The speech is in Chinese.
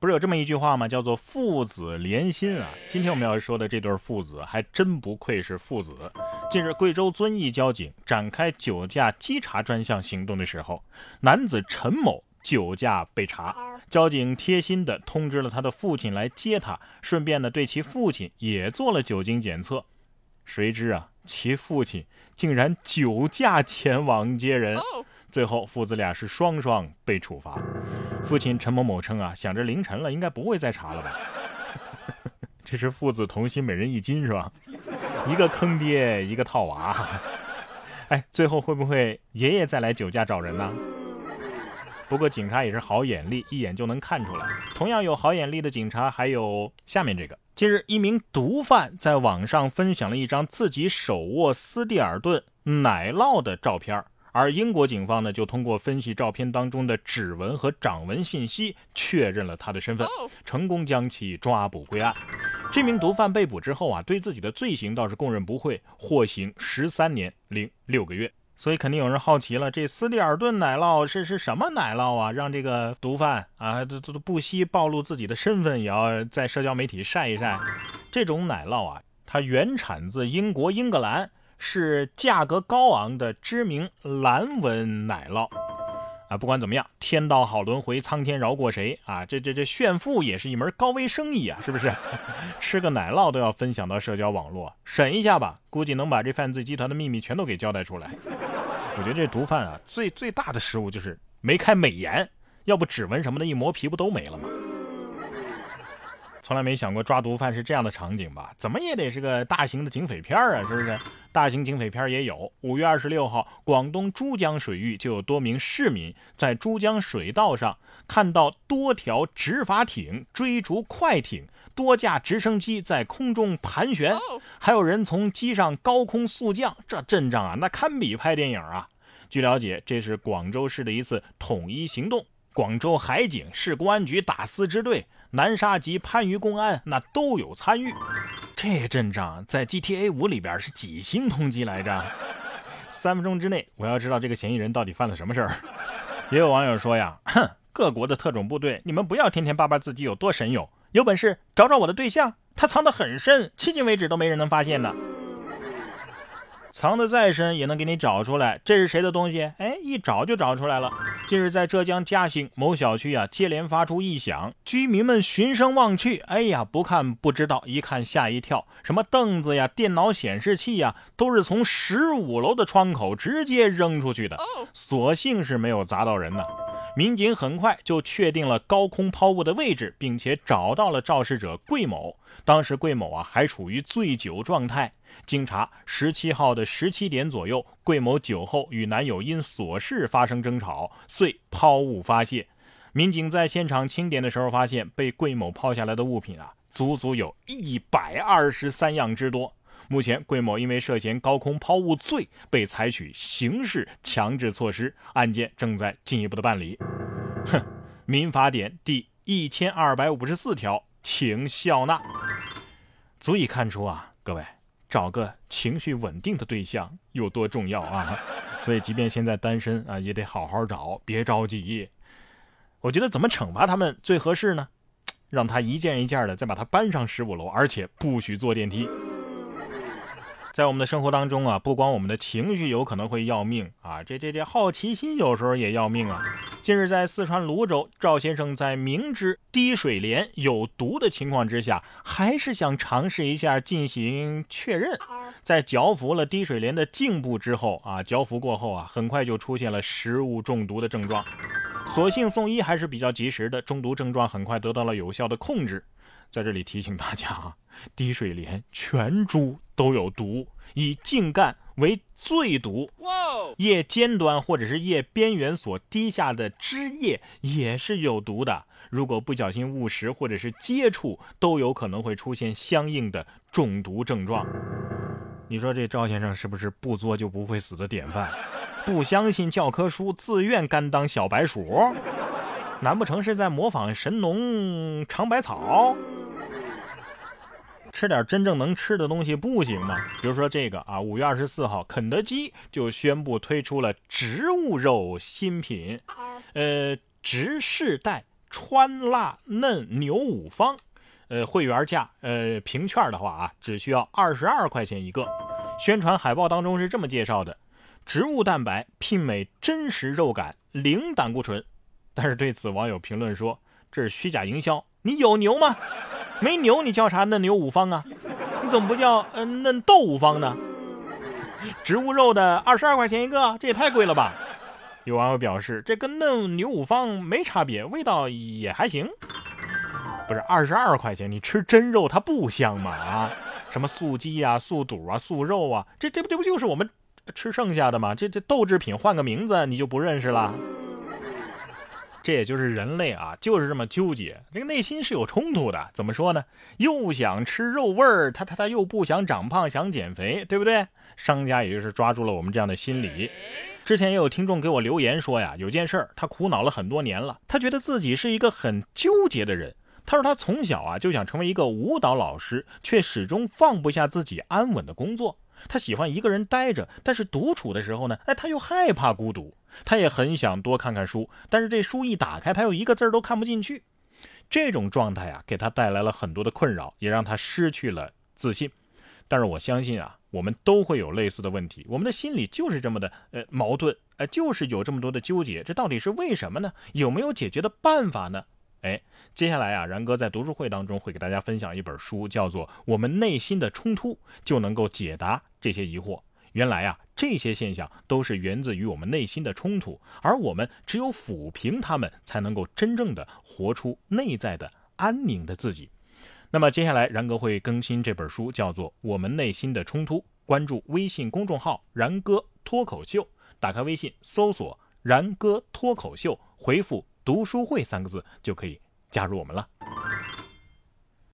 不是有这么一句话吗？叫做父子连心啊！今天我们要说的这对父子还真不愧是父子。近日，贵州遵义交警展开酒驾稽查专项行动的时候，男子陈某酒驾被查，交警贴心的通知了他的父亲来接他，顺便呢对其父亲也做了酒精检测。谁知啊，其父亲竟然酒驾前往接人。最后，父子俩是双双被处罚。父亲陈某某称啊，想着凌晨了，应该不会再查了吧？这是父子同心，每人一斤是吧？一个坑爹，一个套娃。哎，最后会不会爷爷再来酒驾找人呢？不过警察也是好眼力，一眼就能看出来。同样有好眼力的警察还有下面这个。近日，一名毒贩在网上分享了一张自己手握斯蒂尔顿奶酪的照片。而英国警方呢，就通过分析照片当中的指纹和掌纹信息，确认了他的身份，成功将其抓捕归案。这名毒贩被捕之后啊，对自己的罪行倒是供认不讳，获刑十三年零六个月。所以肯定有人好奇了，这斯蒂尔顿奶酪是是什么奶酪啊？让这个毒贩啊都都不惜暴露自己的身份，也要在社交媒体晒一晒。这种奶酪啊，它原产自英国英格兰。是价格高昂的知名蓝纹奶酪啊！不管怎么样，天道好轮回，苍天饶过谁啊？这这这炫富也是一门高危生意啊，是不是？吃个奶酪都要分享到社交网络，审一下吧，估计能把这犯罪集团的秘密全都给交代出来。我觉得这毒贩啊，最最大的失误就是没开美颜，要不指纹什么的一磨皮不都没了吗？从来没想过抓毒贩是这样的场景吧？怎么也得是个大型的警匪片啊，是不是？大型警匪片也有。五月二十六号，广东珠江水域就有多名市民在珠江水道上看到多条执法艇追逐快艇，多架直升机在空中盘旋，还有人从机上高空速降，这阵仗啊，那堪比拍电影啊！据了解，这是广州市的一次统一行动。广州海警、市公安局打四支队、南沙及番禺公安那都有参与。这阵仗在 GTA 五里边是几星通缉来着？三分钟之内，我要知道这个嫌疑人到底犯了什么事儿。也有网友说呀，哼，各国的特种部队，你们不要天天叭叭自己有多神勇，有本事找找我的对象，他藏得很深，迄今为止都没人能发现呢。藏得再深也能给你找出来，这是谁的东西？哎，一找就找出来了。近日在浙江嘉兴某小区啊，接连发出异响，居民们循声望去，哎呀，不看不知道，一看吓一跳，什么凳子呀、电脑显示器呀，都是从十五楼的窗口直接扔出去的，所幸是没有砸到人呢。民警很快就确定了高空抛物的位置，并且找到了肇事者桂某。当时桂某啊还处于醉酒状态。经查，十七号的十七点左右，桂某酒后与男友因琐事发生争吵，遂抛物发泄。民警在现场清点的时候，发现被桂某抛下来的物品啊，足足有一百二十三样之多。目前，桂某因为涉嫌高空抛物罪，被采取刑事强制措施，案件正在进一步的办理。哼，民法典第一千二百五十四条，请笑纳，足以看出啊，各位。找个情绪稳定的对象有多重要啊！所以，即便现在单身啊，也得好好找，别着急。我觉得怎么惩罚他们最合适呢？让他一件一件的再把他搬上十五楼，而且不许坐电梯。在我们的生活当中啊，不光我们的情绪有可能会要命啊，这这这好奇心有时候也要命啊。近日在四川泸州，赵先生在明知滴水莲有毒的情况之下，还是想尝试一下进行确认。在嚼服了滴水莲的茎部之后啊，嚼服过后啊，很快就出现了食物中毒的症状。所幸送医还是比较及时的，中毒症状很快得到了有效的控制。在这里提醒大家啊，滴水莲全株都有毒，以茎干为最毒。叶尖端或者是叶边缘所滴下的汁液也是有毒的。如果不小心误食或者是接触，都有可能会出现相应的中毒症状。你说这赵先生是不是不作就不会死的典范？不相信教科书，自愿甘当小白鼠？难不成是在模仿神农尝百草？吃点真正能吃的东西不行吗？比如说这个啊，五月二十四号，肯德基就宣布推出了植物肉新品，呃，植世代川辣嫩牛五方，呃，会员价，呃，凭券的话啊，只需要二十二块钱一个。宣传海报当中是这么介绍的：植物蛋白媲美真实肉感，零胆固醇。但是对此，网友评论说这是虚假营销。你有牛吗？没牛，你叫啥嫩牛五方啊？你怎么不叫呃嫩豆五方呢？植物肉的二十二块钱一个，这也太贵了吧？有网友表示，这跟嫩牛五方没差别，味道也还行。不是二十二块钱，你吃真肉它不香吗？啊，什么素鸡啊、素肚啊、素肉啊，这这不这不就是我们吃剩下的吗？这这豆制品换个名字你就不认识了？这也就是人类啊，就是这么纠结，这个内心是有冲突的。怎么说呢？又想吃肉味儿，他他他又不想长胖，想减肥，对不对？商家也就是抓住了我们这样的心理。之前也有听众给我留言说呀，有件事儿他苦恼了很多年了，他觉得自己是一个很纠结的人。他说他从小啊就想成为一个舞蹈老师，却始终放不下自己安稳的工作。他喜欢一个人待着，但是独处的时候呢，哎，他又害怕孤独。他也很想多看看书，但是这书一打开，他又一个字儿都看不进去。这种状态啊，给他带来了很多的困扰，也让他失去了自信。但是我相信啊，我们都会有类似的问题，我们的心里就是这么的呃矛盾，呃，就是有这么多的纠结。这到底是为什么呢？有没有解决的办法呢？哎，接下来啊，然哥在读书会当中会给大家分享一本书，叫做《我们内心的冲突》，就能够解答这些疑惑。原来啊，这些现象都是源自于我们内心的冲突，而我们只有抚平他们，才能够真正的活出内在的安宁的自己。那么接下来，然哥会更新这本书，叫做《我们内心的冲突》。关注微信公众号“然哥脱口秀”，打开微信搜索“然哥脱口秀”，回复“读书会”三个字，就可以加入我们了。